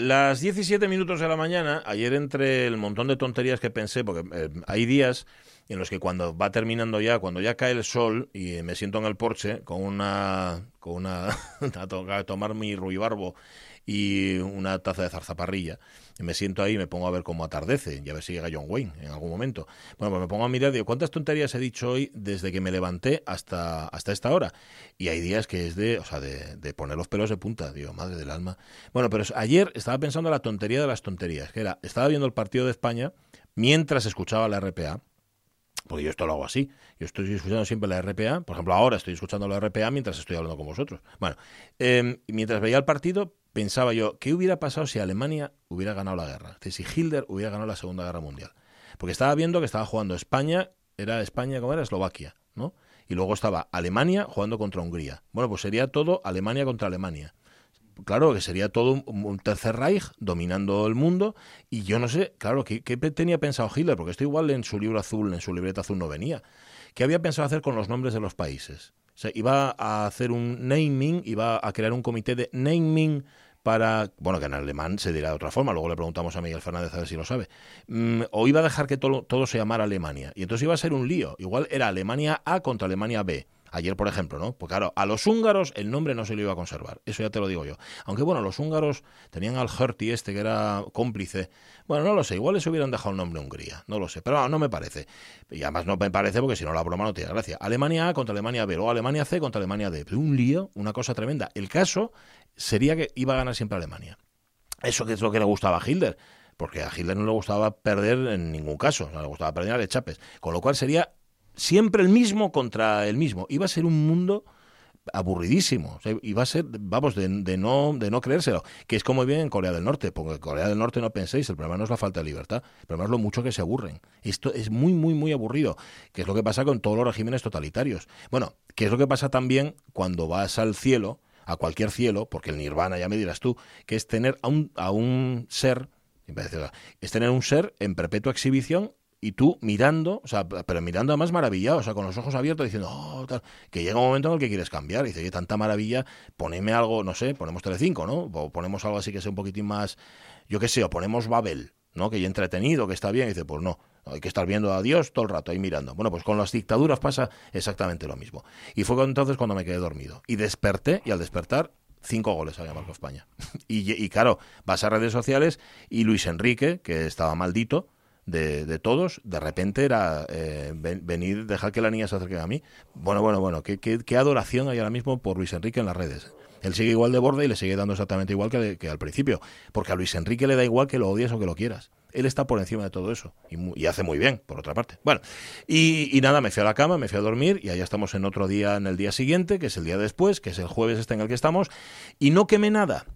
Las 17 minutos de la mañana, ayer entre el montón de tonterías que pensé, porque eh, hay días en los que cuando va terminando ya, cuando ya cae el sol y me siento en el porche con una, con una, a tomar mi ruibarbo y una taza de zarzaparrilla. Y me siento ahí y me pongo a ver cómo atardece y a ver si llega John Wayne en algún momento. Bueno, pues me pongo a mirar y digo, ¿cuántas tonterías he dicho hoy desde que me levanté hasta, hasta esta hora? Y hay días que es de, o sea, de, de poner los pelos de punta, digo, madre del alma. Bueno, pero ayer estaba pensando en la tontería de las tonterías, que era, estaba viendo el partido de España mientras escuchaba la RPA porque yo esto lo hago así. Yo estoy escuchando siempre la RPA, por ejemplo, ahora estoy escuchando la RPA mientras estoy hablando con vosotros. Bueno, eh, mientras veía el partido, pensaba yo, ¿qué hubiera pasado si Alemania hubiera ganado la guerra? Es decir, si Hitler hubiera ganado la Segunda Guerra Mundial. Porque estaba viendo que estaba jugando España, era España, ¿cómo era? Eslovaquia, ¿no? Y luego estaba Alemania jugando contra Hungría. Bueno, pues sería todo Alemania contra Alemania. Claro, que sería todo un, tercer Reich dominando el mundo. Y yo no sé, claro, ¿qué, ¿qué, tenía pensado Hitler? Porque esto igual en su libro azul, en su libreta azul no venía. ¿Qué había pensado hacer con los nombres de los países? Sea, iba a hacer un naming, iba a crear un comité de naming para, bueno, que en alemán se dirá de otra forma, luego le preguntamos a Miguel Fernández a ver si lo sabe, mm, o iba a dejar que todo, todo se llamara Alemania, y entonces iba a ser un lío, igual era Alemania A contra Alemania B, Ayer, por ejemplo, ¿no? Pues claro, a los húngaros el nombre no se lo iba a conservar. Eso ya te lo digo yo. Aunque bueno, los húngaros tenían al Herty este que era cómplice. Bueno, no lo sé. Igual les hubieran dejado el nombre Hungría. No lo sé. Pero no, me parece. Y además no me parece porque si no la broma no tiene gracia. Alemania A contra Alemania B. Luego Alemania C contra Alemania D. Un lío, una cosa tremenda. El caso sería que iba a ganar siempre Alemania. Eso que es lo que le gustaba a Hitler porque a Hitler no le gustaba perder en ningún caso, no le gustaba perder a de Chapes, con lo cual sería siempre el mismo contra el mismo. Iba a ser un mundo aburridísimo. iba a ser, vamos, de, no, de no creérselo. Que es como bien en Corea del Norte, porque en Corea del Norte no penséis, el problema no es la falta de libertad, el problema es lo mucho que se aburren. Esto es muy, muy, muy aburrido, que es lo que pasa con todos los regímenes totalitarios. Bueno, que es lo que pasa también cuando vas al cielo, a cualquier cielo, porque el nirvana, ya me dirás tú, que es tener a un, a un ser, es tener un ser en perpetua exhibición y tú mirando, o sea, pero mirando además maravillado, o sea, con los ojos abiertos diciendo, oh, que llega un momento en el que quieres cambiar, y dice, que tanta maravilla, poneme algo, no sé, ponemos Telecinco, ¿no? O ponemos algo así que sea un poquitín más, yo qué sé, o ponemos Babel, ¿no? Que ya entretenido, que está bien, y dice, pues no, hay que estar viendo a Dios todo el rato ahí mirando. Bueno, pues con las dictaduras pasa exactamente lo mismo. Y fue entonces cuando me quedé dormido. Y desperté, y al despertar cinco goles había marcado España. y, y, claro, vas a redes sociales y Luis Enrique, que estaba maldito, de, todos, de repente era eh, venir, dejar que la niña se acerque a mí. Bueno, bueno, bueno, qué, qué, adoración hay ahora mismo por Luis Enrique en las redes. Él sigue igual de borde y le sigue dando exactamente igual que, al principio. Porque a Luis Enrique le da igual que lo odies o que lo quieras. Él está por encima de todo eso. Y, hace muy bien, por otra parte. Bueno, y, y, nada, me fui a la cama, me fui a dormir y allá estamos en otro día, en el día siguiente, que es el día después, que es el jueves este en el que estamos. Y no quemé nada.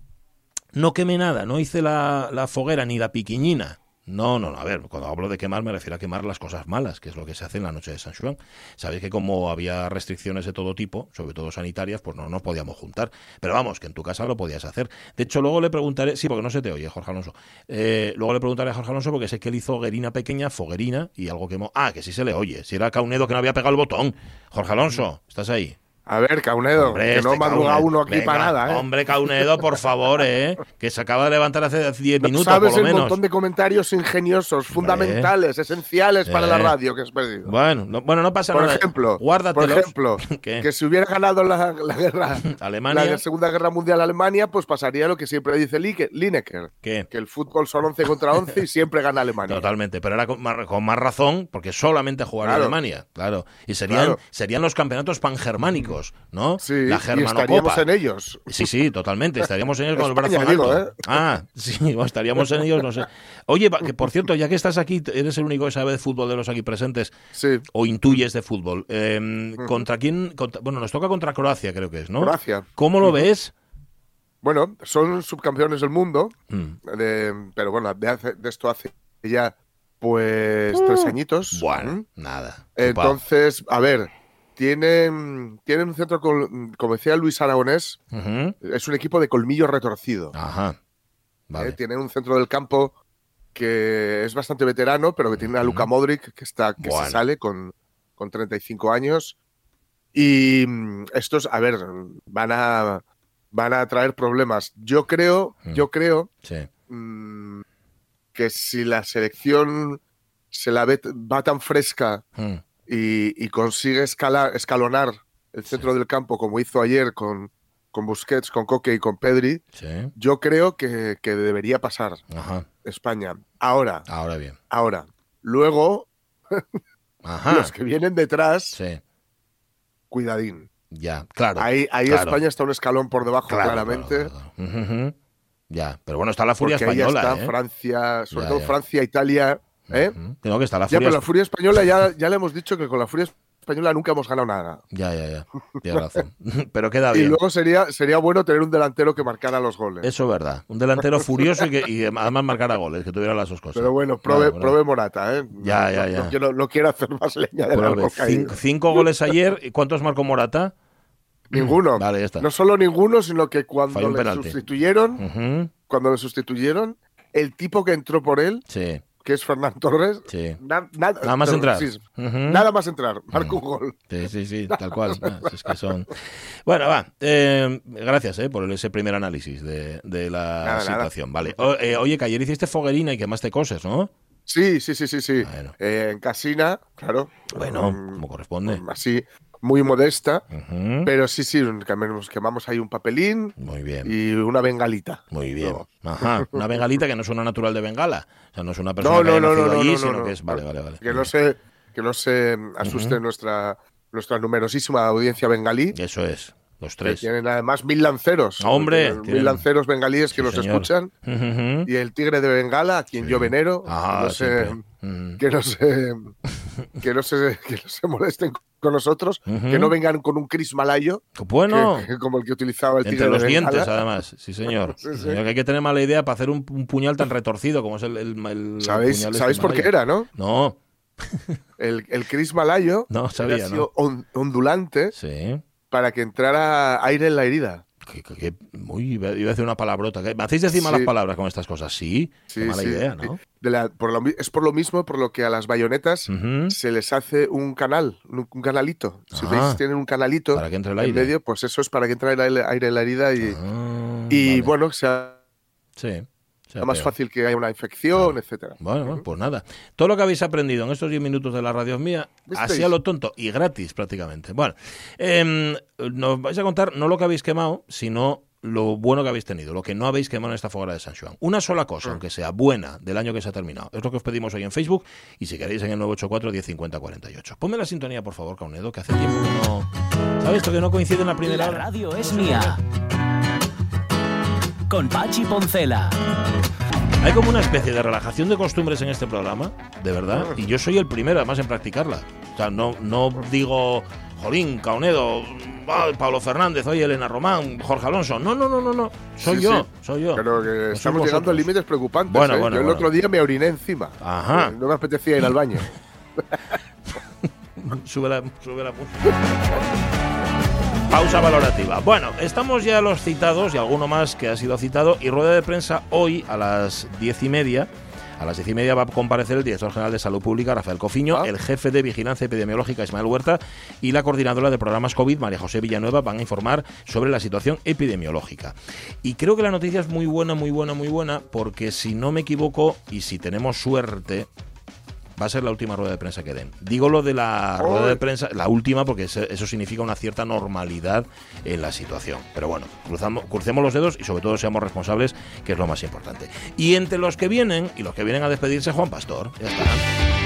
No quemé nada. No hice la, la foguera ni la piquiñina no, no, no, a ver, cuando hablo de quemar me refiero a quemar las cosas malas, que es lo que se hace en la noche de San Juan. Sabéis que como había restricciones de todo tipo, sobre todo sanitarias, pues no nos podíamos juntar. Pero vamos, que en tu casa lo podías hacer. De hecho, luego le preguntaré, sí, porque no se te oye, Jorge Alonso. Eh, luego le preguntaré a Jorge Alonso porque sé que él hizo hoguerina pequeña, foguerina y algo quemó. Ah, que sí se le oye. Si era Caunedo que no había pegado el botón. Jorge Alonso, ¿estás ahí? A ver, Caunedo, que no este madruga uno aquí para nada, ¿eh? Hombre, Caunedo, por favor, ¿eh? Que se acaba de levantar hace 10 minutos, sabes por lo menos. el montón de comentarios ingeniosos, fundamentales, esenciales para la radio que has perdido. Bueno, no, bueno, no pasa por nada. Ejemplo, Por ejemplo, que si hubiera ganado la, guerra, Alemania. la Segunda Guerra Mundial Alemania, pues pasaría lo que siempre dice Lineker. ¿Qué? Que el fútbol son 11 contra 11 y siempre gana Alemania. Totalmente, pero era con más, razón, porque solamente jugaría Alemania, claro. Y serían, serían los campeonatos pangermánicos, ¿no? Sí la estaríamos en ellos. Sí, sí, totalmente. Estaríamos en ellos con el brazo alto. ¿eh? Ah, sí, estaríamos en ellos, no sé. Oye, que por cierto, ya que estás aquí, eres el único que sabe de fútbol de los aquí presentes, sí. o intuyes de fútbol. Em, ¿Contra quién? bueno, nos toca contra Croacia, creo que es, ¿no? Croacia. ¿Cómo lo ves? Bueno, son subcampeones del mundo, mm. pero bueno, de, esto hace ya pues tres uh. añitos. Bueno, nada. Entonces, a ver, tienen, tienen un centro, como decía Luis Aragonés, es un equipo de colmillo retorcido. Ajá. ¿Eh? Tienen un centro del campo que es bastante veterano, pero que tiene a Luka Modric, que, está, que se sale con, con 35 años. Y mm, estos, a ver, van a, van a traer problemas. Yo creo, Mm. yo creo Sí. mm, que si la selección se la ve, va tan fresca Mm. Y, y consigue escalar, escalonar el centro del campo como hizo ayer con, con Busquets, con Coque y con Pedri, Sí. yo creo que, que debería pasar Ajá. España. Ahora, Ahora bien. ahora. Luego, Ajá. los que vienen detrás, Sí. cuidadín. Ya. Claro. Ahí, ahí claro. España está un escalón por debajo, Claro, claramente. claro. Ya. Pero bueno, está la furia Porque ahí española. está ¿eh? Francia, sobre Ya, todo ya. Francia, Italia. ¿Eh? Ujú. Tengo que estar la Ya, furia. pero la furia española ya, ya le hemos dicho que con la furia española nunca hemos ganado nada. Ya, ya, ya. Tienes razón. pero queda Y bien. luego sería, sería bueno tener un delantero que marcara los goles. Eso es verdad. Un delantero furioso y, que, y además marcara goles, que tuviera las dos cosas. Pero bueno, prove, prove Morata, ¿eh? Ya, No- ya, no- ya. No, quiero, no quiero hacer más leña árbol caído. Cinco, cinco goles ayer. ¿Y cuántos marcó Morata? Ninguno. Vale, ya está. No solo ninguno, sino que cuando le sustituyeron, cuando le sustituyeron, el tipo que entró por él, Sí, que es Fernán Torres, sí. na- nada, Nada más entrar. sí. Nada más entrar, marca Mm. un gol. Sí, sí, sí, tal cual. Ah, es que son... Bueno, va. eh, gracias eh, por ese primer análisis de, de la Nada, nada. situación. Vale. O- eh, oye, que ayer hiciste foguerina y quemaste cosas, ¿no? Sí, sí, sí, sí, sí. Bueno. Eh, en Casina, claro. Bueno, Mm, como corresponde. Así, muy modesta. Pero sí, sí, quemamos, quemamos ahí un papelín Muy bien. y una bengalita. Muy bien. No. Ajá. Una bengalita que no es una natural de Bengala. O sea, no es una persona No, que no, haya nacido allí, no, sino no, que es... Vale, vale, vale. Que no se, que no se asuste nuestra, nuestra numerosísima audiencia bengalí. Eso es. Los Que tienen además mil lanceros. Hombre, tienen- Mil lanceros bengalíes que Sí, señor. escuchan. Y el tigre de Bengala, a quien Sí. yo venero, Ah, que, no. Ujú. que, no se, que, no se, que no se molesten con nosotros, que no vengan con un Chris Malayo, Bueno. que- como el que utilizaba el tigre Entre los de Bengala. dientes, además. Sí, señor. Sí, sí. Señor, que hay que tener mala idea para hacer un, un puñal tan retorcido como es el, el, el ¿Sabéis, ¿sabéis por qué era, no? No, El, el Chris Malayo no sabía, había ¿no? sido on- ondulante Sí. Para que entrara aire en la herida. Que, que- que- uy, iba a decir una palabrota. ¿Me hacéis decir malas Sí. palabras con estas cosas? Sí. Sí, Qué mala sí. idea, ¿no? De la- por lo mi- es por lo mismo por lo que a las bayonetas se les hace un canal, un, un canalito. Si Ah. veis, tienen un canalito Para que entre el en aire. medio, pues eso es para que entre el aire, aire en la herida y, Ah, y vale. bueno, sea Sí. Sea más peor. fácil que haya una infección, etcétera. Bueno, bueno, pues nada. Todo lo que habéis aprendido en estos 10 minutos de la radio mía, ¿Visteis? así a lo tonto y gratis prácticamente. Bueno, em, nos vais a contar no lo que habéis quemado, sino lo bueno que habéis tenido, lo que no habéis quemado en esta fogara de San Juan. Una sola cosa, aunque sea buena, del año que se ha terminado. Es lo que os pedimos hoy en Facebook y si queréis en el 984 1050 48. Ponme la sintonía, por favor, Caunedo, que hace tiempo que no... ¿Sabes esto que no coincide en la primera La hora? radio es mía. Con Pachi Poncela. Hay como una especie de relajación de costumbres en este programa, de verdad, y yo soy el primero además en practicarla. O sea, no, no digo, Jolín, Caunedo, ah, Pablo Fernández, oye, Elena Román, Jorge Alonso. No, no, no, no, no. Soy Sí, yo, sí. soy yo. Pero que sois estamos llegando a límites preocupantes. Bueno, ¿eh? bueno, Yo el bueno. otro día me oriné encima. Ajá. Eh, No me apetecía ir al baño. Sube la, sube la música. Pausa valorativa. Bueno, estamos ya los citados y alguno más que ha sido citado y rueda de prensa hoy a las diez y media. A las diez y media va a comparecer el director general de Salud Pública, Rafael Cofiño, Ah. el jefe de Vigilancia Epidemiológica, Ismael Huerta, y la coordinadora de programas COVID, María José Villanueva, van a informar sobre la situación epidemiológica. Y creo que la noticia es muy buena, muy buena, muy buena, porque si no me equivoco y si tenemos suerte, va a ser la última rueda de prensa que den. Digo lo de la ¡Ay! rueda de prensa, la última, porque eso significa una cierta normalidad en la situación. Pero bueno, cruzamos, crucemos los dedos y sobre todo seamos responsables, que es lo más importante. Y entre los que vienen, y los que vienen a despedirse, Juan Pastor. Ya está.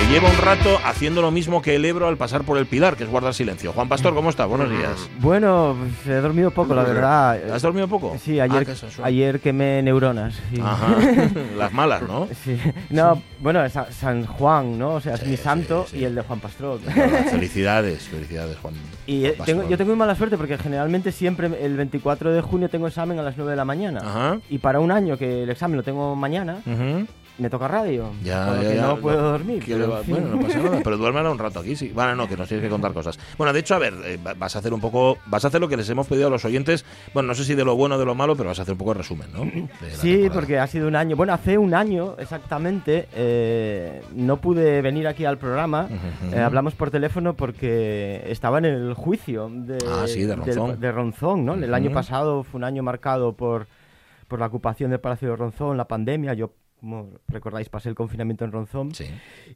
Que lleva un rato haciendo lo mismo que el Ebro al pasar por el Pilar, que es guardar silencio. Juan Pastor, ¿cómo estás? Buenos días. Bueno, he dormido poco, la verdad. ¿Has dormido poco? Sí, Ah, ayer, sensual. ayer quemé neuronas. sí. Ajá. Las malas, ¿no? Sí. No, bueno, es Sa- San Juan, ¿no? O sea, es Sí, mi santo y el de Juan Pastor. Felicidades, felicidades, Juan. Y eh, Juan tengo- yo tengo muy mala suerte porque generalmente siempre el 24 de junio tengo examen a las 9 de la mañana. Ajá. Y para un año que el examen lo tengo mañana, Ujú. Me toca radio. Ya, con lo ya, que ya, no puedo dormir. ¿qué pero va-. Bueno, no pasa nada, pero duérmela un rato aquí, sí. Bueno, no, que nos tienes que contar cosas. Bueno, de hecho, a ver, eh, va- vas a hacer un poco, vas a hacer lo que les hemos pedido a los oyentes. Bueno, no sé si de lo bueno o de lo malo, pero vas a hacer un poco de resumen, ¿no? De Sí, temporada. porque ha sido un año. Bueno, hace un año exactamente eh, no pude venir aquí al programa. Eh, hablamos por teléfono porque estaba en el juicio de, Ah, sí, de del- Ronzón. de Ronzón, ¿no? El año pasado fue un año marcado por, por la ocupación del Palacio de Ronzón, la pandemia. Yo, como recordáis, pasé el confinamiento en Ronzón. Sí.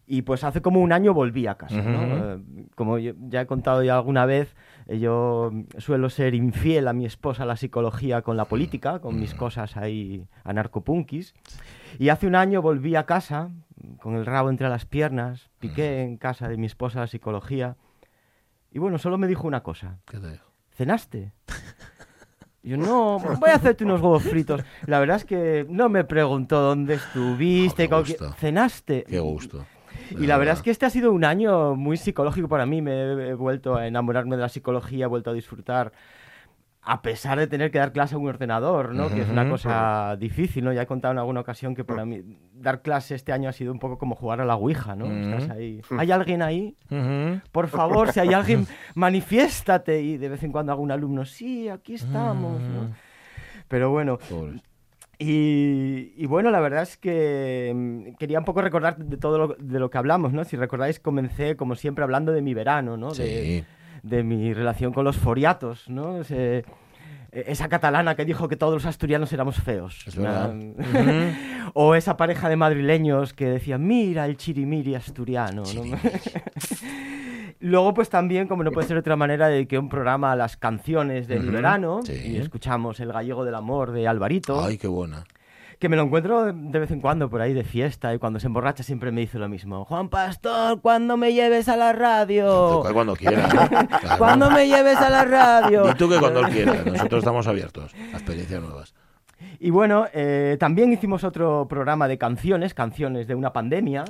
Y pues hace como un año volví a casa. Eh, Como yo- ya he contado ya alguna vez, eh, yo suelo ser infiel a mi esposa la psicología con la política, con mis cosas ahí anarcopunkis. Y hace un año volví a casa, con el rabo entre las piernas, piqué en casa de mi esposa la psicología. Y bueno, solo me dijo una cosa, ¿Qué te digo? ¿cenaste? Y yo, no, voy a hacerte unos huevos fritos. La verdad es que no me preguntó dónde estuviste, qué con quién- gusto. ¿cenaste? Qué gusto. Y la verdad es que este ha sido un año muy psicológico para mí. Me he vuelto a enamorarme de la psicología, he vuelto a disfrutar, a pesar de tener que dar clase a un ordenador, ¿no? Que es una cosa difícil, ¿no? Ya he contado en alguna ocasión que para mí dar clase este año ha sido un poco como jugar a la Ouija, ¿no? Estás Ujú. ahí. ¿Hay alguien ahí? Por favor, si hay alguien, manifiéstate. Y de vez en cuando algún alumno, sí, aquí estamos, ¿no? Pero bueno, y, y bueno, la verdad es que mm, quería un poco recordar de todo lo, de lo que hablamos, ¿no? Si recordáis, comencé, como siempre, hablando de mi verano, ¿no? Sí. de mi relación con los foriatos, ¿no? Ese- esa catalana que dijo que todos los asturianos éramos feos. Es verdad. o esa pareja de madrileños que decía, mira el chirimiri asturiano. ¿no? Luego, pues también, como no puede ser de otra manera, dediqué un programa a las canciones de Ujú, verano sí. y escuchamos El gallego del amor de Alvarito, Ay, qué buena. Que me lo encuentro de- vez en cuando por ahí de fiesta y cuando se emborracha siempre me dice lo mismo. Juan Pastor, ¿cuándo me lleves a la radio? Cuando quiera. ¿no? Claro. ¿Cuándo me lleves a la radio? Y tú que cuando él quiera. Nosotros estamos abiertos a experiencias nuevas. Y bueno, eh, también hicimos otro programa de canciones, canciones de una pandemia.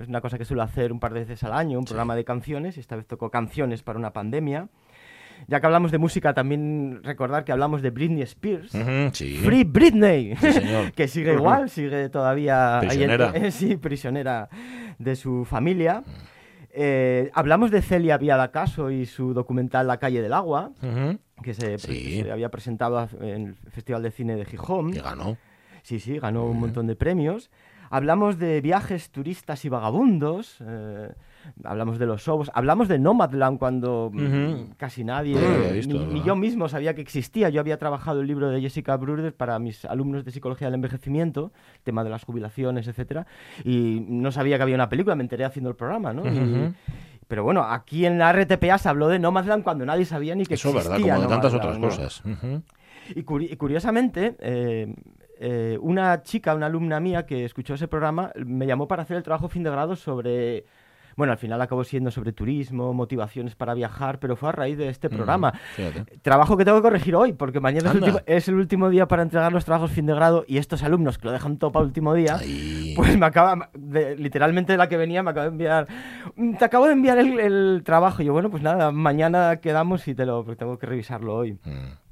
Es una cosa que suelo hacer un par de veces al año, un programa de canciones. Esta vez tocó canciones para una pandemia. Ya que hablamos de música, también recordar que hablamos de Britney Spears. Sí. Free Britney, Sí, señor. que sigue igual, sigue todavía en- Prisionera. sí, prisionera de su familia. Eh, hablamos de Celia Viadacaso y su documental La calle del agua, que se, Sí. se había presentado en el Festival de Cine de Gijón. Que ganó. Sí, sí, ganó un montón de premios. Hablamos de viajes, turistas y vagabundos. eh, hablamos de los sobos. Hablamos de Nomadland cuando mm, casi nadie, visto, ni, ¿verdad? ni yo mismo sabía que existía. Yo había trabajado el libro de Jessica Bruder para mis alumnos de psicología del envejecimiento, tema de las jubilaciones, etcétera, y no sabía que había una película. Me enteré haciendo el programa, ¿no? Y- pero bueno, aquí en la RTPA se habló de Nomadland cuando nadie sabía ni que Eso es verdad, existía como de tantas otras cosas. Ujú. Y, curi- y curiosamente, eh, eh, una chica, una alumna mía que escuchó ese programa, me llamó para hacer el trabajo fin de grado sobre... Bueno, al final acabó siendo sobre turismo, motivaciones para viajar, pero fue a raíz de este programa. Fíjate. Trabajo que tengo que corregir hoy, porque mañana es último, es el último día para entregar los trabajos fin de grado y estos alumnos que lo dejan todo para el último día, Ahí. pues me acaba, de- literalmente de la que venía, me acaba de enviar, "Mm, te acabo de enviar el, el trabajo. Y yo, bueno, pues nada, mañana quedamos y te lo, tengo que revisarlo hoy. Mm.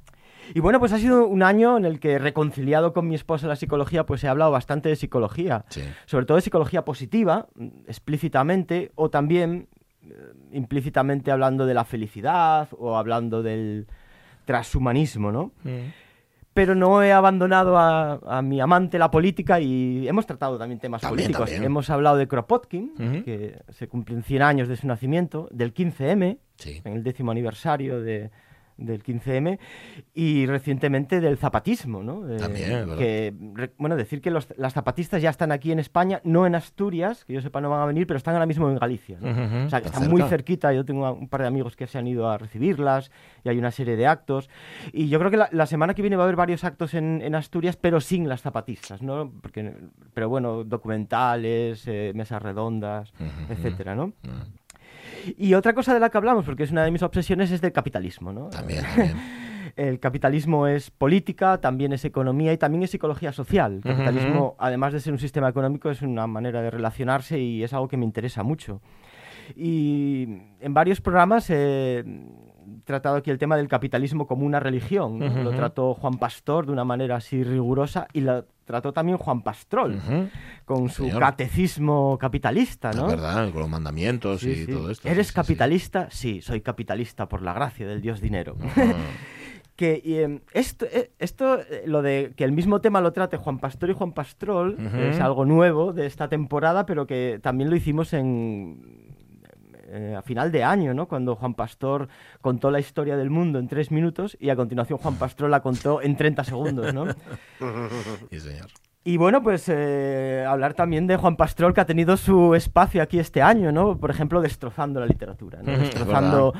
Y bueno, pues ha sido un año en el que, reconciliado con mi esposa la psicología, pues he hablado bastante de psicología. Sí. Sobre todo de psicología positiva, explícitamente, o también eh, implícitamente hablando de la felicidad o hablando del transhumanismo, ¿no? Mm. Pero no he abandonado a, a mi amante la política y hemos tratado también temas También, políticos. también. Hemos hablado de Kropotkin, que se cumplen 100 años de su nacimiento, del 15M, Sí. en el décimo aniversario de- del 15M, y recientemente del zapatismo, ¿no? Eh, También, que, re- bueno, decir que los, las zapatistas ya están aquí en España, no en Asturias, que yo sepa no van a venir, pero están ahora mismo en Galicia, ¿no? Ujú, O sea, que está están muy cerca. cerquita, yo tengo un par de amigos que se han ido a recibirlas, y hay una serie de actos, y yo creo que la, la semana que viene va a haber varios actos en, en Asturias, pero sin las zapatistas, ¿no? Porque, pero bueno, documentales, eh, mesas redondas, Ujú, etcétera, ¿no? Mm. Y otra cosa de la que hablamos, porque es una de mis obsesiones, es del capitalismo, ¿no? También, también. El capitalismo es política, también es economía y también es psicología social. El capitalismo, además de ser un sistema económico, es una manera de relacionarse y es algo que me interesa mucho. Y en varios programas he tratado aquí el tema del capitalismo como una religión. Lo trató Juan Pastor de una manera así rigurosa y lo trató también Juan Pastrol, con su Señor. catecismo capitalista, ¿no? Es verdad, con los mandamientos Sí, y sí. todo esto. ¿Eres sí, capitalista? Sí, soy capitalista por la gracia del dios dinero. Que em, esto, eh, esto eh, lo de que el mismo tema lo trate Juan Pastor y Juan Pastrol, es algo nuevo de esta temporada, pero que también lo hicimos en eh, a final de año, ¿no? Cuando Juan Pastor contó la historia del mundo en tres minutos y a continuación Juan Pastrol la contó en 30 segundos, ¿no? Sí, señor. Y bueno, pues eh, hablar también de Juan Pastrol, que ha tenido su espacio aquí este año, ¿no? Por ejemplo, destrozando la literatura, ¿no? Destrozando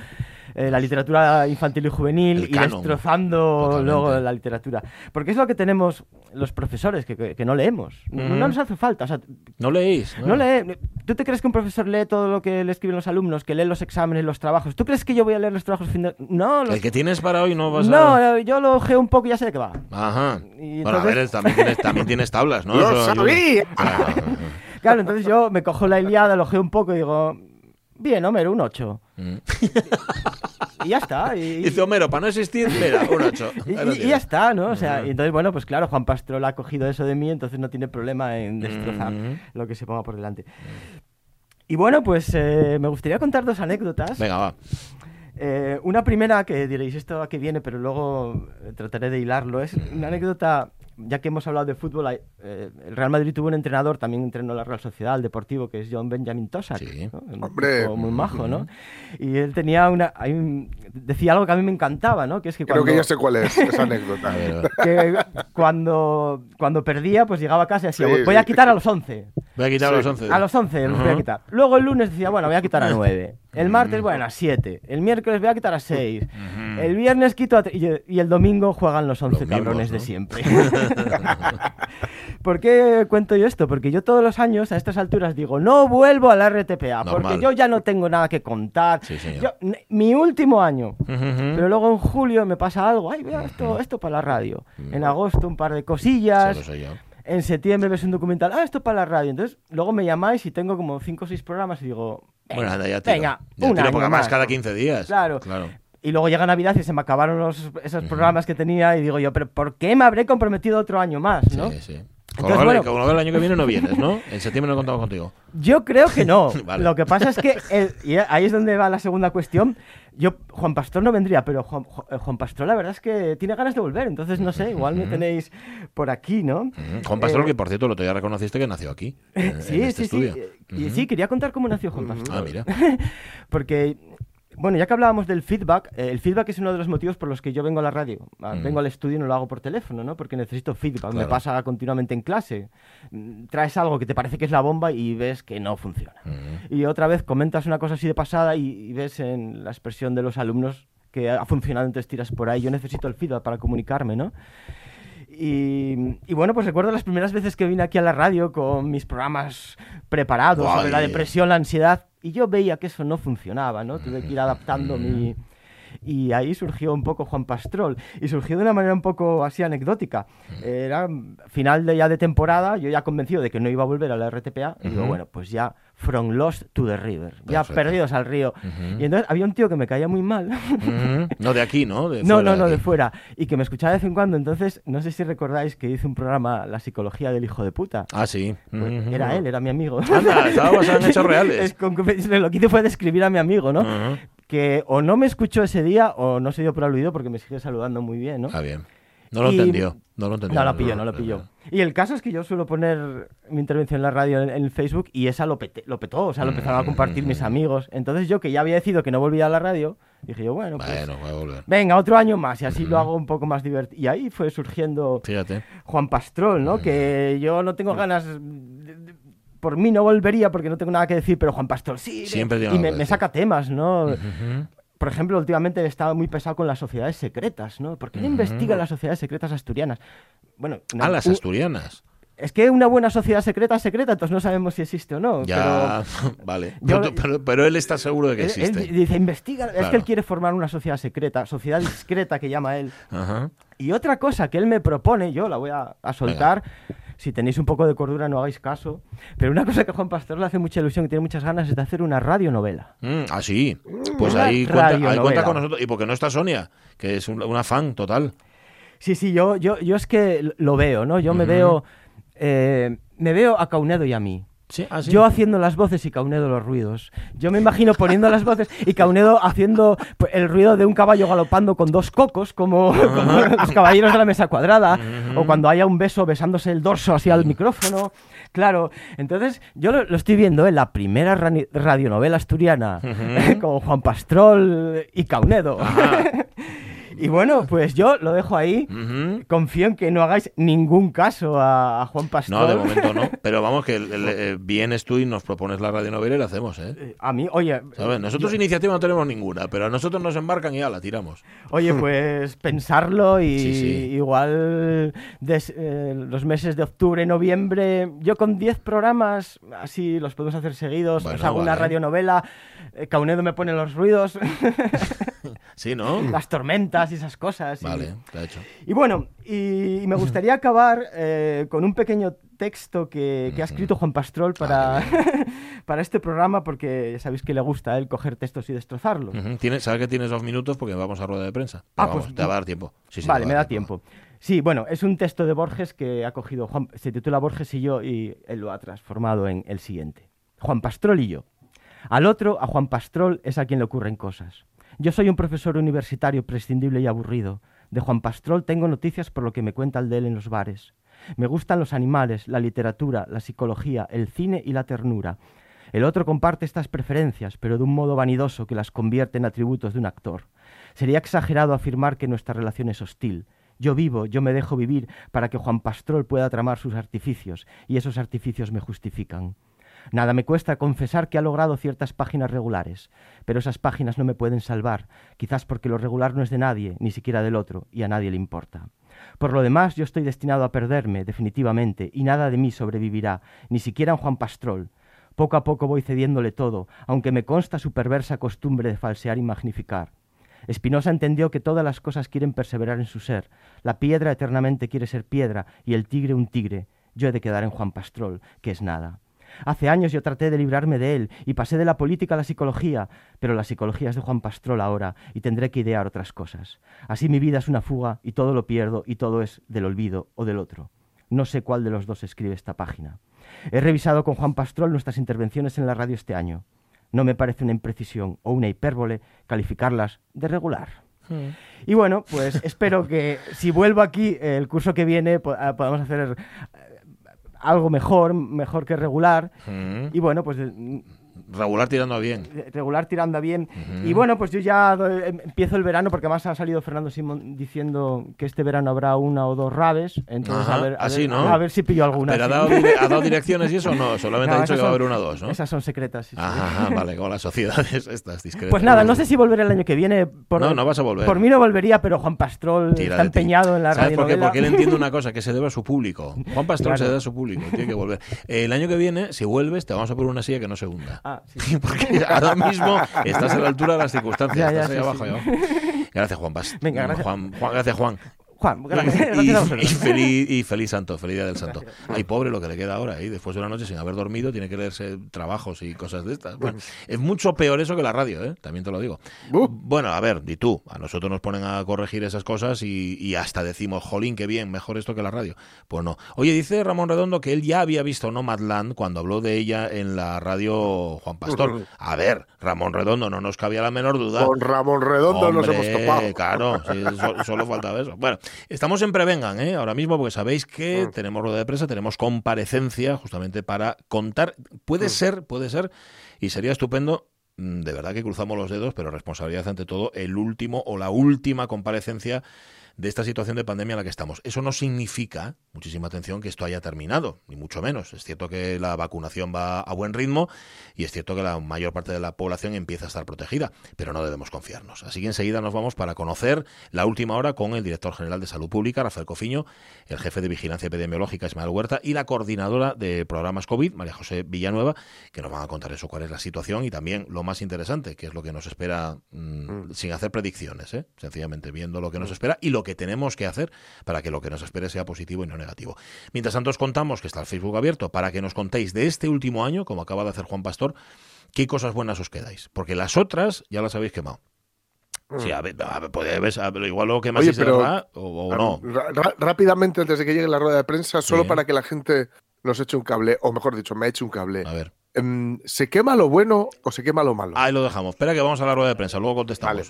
eh, la literatura infantil y juvenil y destrozando totalmente. luego la literatura. Porque es lo que tenemos los profesores, que, que- que no leemos. No- Ujú. No nos hace falta. O sea, ¿No leéis? no lee. ¿Tú te crees que un profesor lee todo lo que le escriben los alumnos, que lee los exámenes, los trabajos? ¿Tú crees que yo voy a leer los trabajos fin de... No, los- El que tienes para hoy no vas a... no, yo lo ojeo un poco y ya sé de qué va. Ajá. Y Bueno, a entonces- ver, también tienes, también tienes tablas, ¿no? ¡Lo Eso ayuda. sabía! Ah, Claro, entonces yo me cojo la Iliada, lo ojeo un poco y digo, bien, Homero, un 8. Mm. Y ya está. Y, Dice Homero, para no existir, mira, un 8. y- ya está, ¿no? O sea, y entonces, bueno, pues claro, Juan Pastrol ha cogido eso de mí, entonces no tiene problema en destrozar Ujú. lo que se ponga por delante. Y bueno, pues eh, me gustaría contar dos anécdotas. Venga, va. Eh, una primera que diréis esto a qué viene, pero luego eh, trataré de hilarlo. Es una anécdota, ya que hemos hablado de fútbol, hay- eh, el Real Madrid tuvo un entrenador, también entrenó la Real Sociedad, el Deportivo, que es John Benjamin Tosak. Sí. ¿no? Un Hombre. muy majo, ¿no? Y él tenía una... hay un- decía algo que a mí me encantaba, ¿no? Que es que Creo cuando, que ya sé cuál es esa anécdota. Que cuando, cuando perdía, pues llegaba a casa y decía, Sí, voy sí. a quitar a los 11. Voy a quitar Sí. los 11. A los 11 los voy a quitar. Luego el lunes decía, bueno, voy a quitar a 9. El martes, bueno, a 7. El miércoles voy a quitar a 6. El viernes quito a 3. Y, el domingo juegan los 11 Los mismos, cabrones de siempre. ¿Por qué cuento yo esto? Porque yo todos los años a estas alturas digo, no vuelvo a la RTPA, Normal. porque yo ya no tengo nada que contar. Sí, señor. Yo- mi último año. Pero luego en julio me pasa algo, ay, vea esto, esto para la radio. En agosto un par de cosillas. En septiembre ves un documental, ah, esto para la radio. Entonces, luego me llamáis y tengo como 5 o 6 programas y digo, Bueno, anda, ya tiro. venga, Ya un tiro, año más. cada 15 días. Claro. Claro. Y luego llega Navidad y se me acabaron los, esos programas que tenía y digo yo, pero ¿por qué me habré comprometido otro año más, no? Sí, sí. Entonces, Con lo bueno. lo cual el año que viene no vienes, ¿no? En septiembre no contamos contigo. Yo creo que no. Vale. Lo que pasa es que, el- y ahí es donde va la segunda cuestión, yo, Juan Pastor no vendría, pero Juan, Ju- eh, Juan Pastor la verdad es que tiene ganas de volver, entonces no sé, igual me tenéis por aquí, ¿no? Juan Pastor, Eh, que por cierto, el otro día reconociste que nació aquí. en- Sí, en este sí, sí. estudio. eh, Y sí, quería contar cómo nació Juan Pastor. Ah, mira. Porque, bueno, ya que hablábamos del feedback, eh, el feedback es uno de los motivos por los que yo vengo a la radio. Ah, Mm. Vengo al estudio y no lo hago por teléfono, ¿no? Porque necesito feedback. Me pasa continuamente en clase. Mm, Traes algo que te parece que es la bomba y ves que no funciona. Ujú. Y otra vez comentas una cosa así de pasada y, y ves en la expresión de los alumnos que ha funcionado, entonces tiras por ahí. Yo necesito el feedback para comunicarme, ¿no? Y, y bueno, pues recuerdo las primeras veces que vine aquí a la radio con mis programas preparados Guay. sobre la depresión, la ansiedad, y yo veía que eso no funcionaba, ¿no? Tuve que ir adaptando mi... Y ahí surgió un poco Juan Pastrol. Y surgió de una manera un poco así anecdótica. Era final de ya de temporada, yo ya convencido de que no iba a volver a la RTPA. Y digo, bueno, pues ya from lost to the river. Ya Perfecto. perdidos al río. Ujú. Y entonces había un tío que me caía muy mal. Ujú. No de aquí, ¿no? De No, no, no, de aquí. fuera. Y que me escuchaba de vez en cuando. Entonces, no sé si recordáis que hice un programa, La psicología del hijo de puta. Ah, sí. Pues Ujú. Era él, era mi amigo. Anda, estaba basado en hechos reales. Es con- lo que hice fue describir a mi amigo, ¿no? Que o no me escuchó ese día o no se dio por aludido porque me sigue saludando muy bien, ¿no? Ah, bien. No lo Y- entendió. No lo entendió. No lo pilló, no lo pilló. Y el caso es que yo suelo poner mi intervención en la radio en, Facebook y esa lo, pete- lo petó, o sea, lo empezaron a compartir mis amigos. Entonces yo, que ya había decidido que no volvía a la radio, dije yo, bueno, pues Bueno, voy a volver. venga, otro año más y así lo hago un poco más divertido. Y ahí fue surgiendo Fíjate. Juan Pastrol, ¿no? Que yo no tengo ganas... de- de- por mí no volvería porque no tengo nada que decir, pero Juan Pastrol sí. Siempre Y me, saca temas, ¿no? Ujú. Por ejemplo, últimamente estaba muy pesado con las sociedades secretas, ¿no? ¿Por qué no investiga las sociedades secretas asturianas? Bueno, una- Ah, las asturianas. es que una buena sociedad secreta es secreta, entonces no sabemos si existe o no. Ya, vale. yo- Pero, pero- pero él está seguro de que él- existe. él dice, investiga. Es que él quiere formar una sociedad secreta, sociedad discreta que llama él. Ajá. Y otra cosa que él me propone, yo la voy a, a soltar. Si tenéis un poco de cordura, no hagáis caso. Pero una cosa que a Juan Pastor le hace mucha ilusión y tiene muchas ganas es de hacer una radionovela. Mm, ah, sí. Pues Una ahí cuenta, ahí radionovela. cuenta con nosotros. Y porque no está Sonia, que es un- una fan total. Sí, sí, yo, yo, yo es que lo veo, ¿no? Yo me veo. eh, me veo a Caunedo y a mí. Sí, ah, sí. Yo haciendo las voces y Caunedo los ruidos. Yo me imagino poniendo las voces y Caunedo haciendo pues, el ruido de un caballo galopando con dos cocos, como, como los caballeros de la mesa cuadrada, o cuando haya un beso besándose el dorso hacia el micrófono. Claro, entonces yo lo, lo estoy viendo en la primera radionovela asturiana con Juan Pastrol y Caunedo. y bueno, pues yo lo dejo ahí. Confío en que no hagáis ningún caso a, a Juan Pastrol. No, de momento no. Pero vamos, que el- el- eh, vienes tú y nos propones la radionovela y la hacemos, ¿eh? Eh, A mí, oye, ¿Sabes? Nosotros iniciativa no tenemos ninguna, pero a nosotros nos embarcan y ya la tiramos. Oye, pues pensarlo y Sí, sí. igual des- eh, los meses de octubre, noviembre, yo con 10 programas, así los podemos hacer seguidos, Bueno, os hago una radionovela, eh, Caunedo me pone los ruidos, Sí, ¿no? las tormentas y esas cosas. y- Vale, te ha hecho. Y bueno, y, y me gustaría acabar eh, con un pequeño texto que, que ha escrito Juan Pastrol para, para este programa, porque ya sabéis que le gusta a él coger textos y destrozarlos. Tienes- ¿Sabes que tienes dos minutos porque vamos a rueda de prensa? Ah, vamos, pues- te va a dar tiempo. Sí, sí, vale, me da dar tiempo. Sí, bueno, es un texto de Borges que ha cogido Juan, se titula Borges y yo y él lo ha transformado en el siguiente. Juan Pastrol y yo. Al otro, a Juan Pastrol, es a quien le ocurren cosas. Yo soy un profesor universitario prescindible y aburrido. De Juan Pastrol tengo noticias por lo que me cuenta el de él en los bares. Me gustan los animales, la literatura, la psicología, el cine y la ternura. El otro comparte estas preferencias, pero de un modo vanidoso que las convierte en atributos de un actor. Sería exagerado afirmar que nuestra relación es hostil. Yo vivo, yo me dejo vivir para que Juan Pastrol pueda tramar sus artificios, y esos artificios me justifican. Nada me cuesta confesar que ha logrado ciertas páginas regulares, pero esas páginas no me pueden salvar, quizás porque lo regular no es de nadie, ni siquiera del otro, y a nadie le importa. Por lo demás, yo estoy destinado a perderme, definitivamente, y nada de mí sobrevivirá, ni siquiera en Juan Pastrol. Poco a poco voy cediéndole todo, aunque me consta su perversa costumbre de falsear y magnificar. Spinoza entendió que todas las cosas quieren perseverar en su ser. La piedra eternamente quiere ser piedra y el tigre un tigre. Yo he de quedar en Juan Pastrol, que es nada. Hace años yo traté de librarme de él y pasé de la política a la psicología, pero la psicología es de Juan Pastrol ahora y tendré que idear otras cosas. Así mi vida es una fuga y todo lo pierdo y todo es del olvido o del otro. No sé cuál de los dos escribe esta página. He revisado con Juan Pastrol nuestras intervenciones en la radio este año. No me parece una imprecisión o una hipérbole calificarlas de regular. Y bueno, pues espero que si vuelvo aquí el curso que viene ah, podamos hacer algo mejor, mejor que regular. Mm. Y bueno, pues Regular tirando a bien. regular tirando a bien. Y bueno, pues yo ya doy- em- empiezo el verano porque además ha salido Fernando Simón diciendo que este verano habrá una o dos rabes. Entonces, Ajá, a, ver, a, así, ver, ¿no? a ver si pillo alguna. ¿Pero ha sí. dado, dire- ha dado direcciones y eso? No, solamente No, ha dicho que va a haber una o dos, ¿no? Esas son secretas. sí, sí. Ajá, ajá, vale, como las sociedades estas discretas. Pues nada, no sé si volveré el año que viene. Por, No, no vas a volver. Por mí no volvería, pero Juan Pastrol Tira está empeñado en la ¿Sabes por qué? Porque él entiende una cosa, que se debe a su público. Juan Pastrol Claro. se debe a su público, tiene que volver. Eh, el año que viene, si vuelves, te vamos a poner una silla que no se hunda. Ah, sí, sí. Porque ahora mismo estás a la altura de las circunstancias. Ya, ya, estás ahí sí, abajo, sí. Gracias, Juan Pastrol. Venga, gracias. Juan, Juan, gracias, Juan. Juan, gracias. Y, gracias a vosotros. y feliz, y feliz santo, feliz día del santo. Ay, pobre lo que le queda ahora, ¿eh? después de una noche sin haber dormido, tiene que leerse trabajos y cosas de estas. Bueno, es mucho peor eso que la radio, ¿eh? también te lo digo. Uh. Bueno, a ver, di tú, a nosotros nos ponen a corregir esas cosas y, y hasta decimos, jolín, qué bien, mejor esto que la radio. Pues no. Oye, dice Ramón Redondo que él ya había visto Nomadland cuando habló de ella en la radio Juan Pastor. A ver, Ramón Redondo, no nos cabía la menor duda. Con Ramón Redondo nos Hombre, hemos topado. Claro, sí, so- solo faltaba eso. Bueno, estamos en Prevengan, ¿eh? ahora mismo, porque sabéis que Mm. tenemos rueda de prensa, tenemos comparecencia justamente para contar. Puede Mm. ser, puede ser, y sería estupendo. mm, De verdad que cruzamos los dedos, pero responsabilidad ante todo, el último o la última comparecencia de esta situación de pandemia en la que estamos. Eso no significa, muchísima atención, que esto haya terminado, ni mucho menos. Es cierto que la vacunación va a buen ritmo y es cierto que la mayor parte de la población empieza a estar protegida, pero no debemos confiarnos. Así que enseguida nos vamos para conocer la última hora con el director general de Salud Pública, Rafael Cofiño, el jefe de Vigilancia Epidemiológica, Ismael Huerta, y la coordinadora de programas COVID, María José Villanueva, que nos van a contar eso, cuál es la situación y también lo más interesante, que es lo que nos espera mm, sin hacer predicciones, ¿eh? sencillamente viendo lo que nos espera y lo que tenemos que hacer para que lo que nos espere sea positivo y no negativo. Mientras tanto os contamos que está el Facebook abierto para que nos contéis de este último año, como acaba de hacer Juan Pastor, qué cosas buenas os quedáis, porque las otras ya las habéis quemado. Sí, a ver, a ver, puede haber- a ver, igual lo que más Oye, es pero- verdad o, o no. Rápidamente, antes de que llegue la rueda de prensa, solo Sí. para que la gente nos eche un cable, o mejor dicho, me eche un cable. A ver. Em, ¿Se quema lo bueno o se quema lo malo? Ahí lo dejamos. Espera que vamos a la rueda de prensa, luego contestamos. Vale.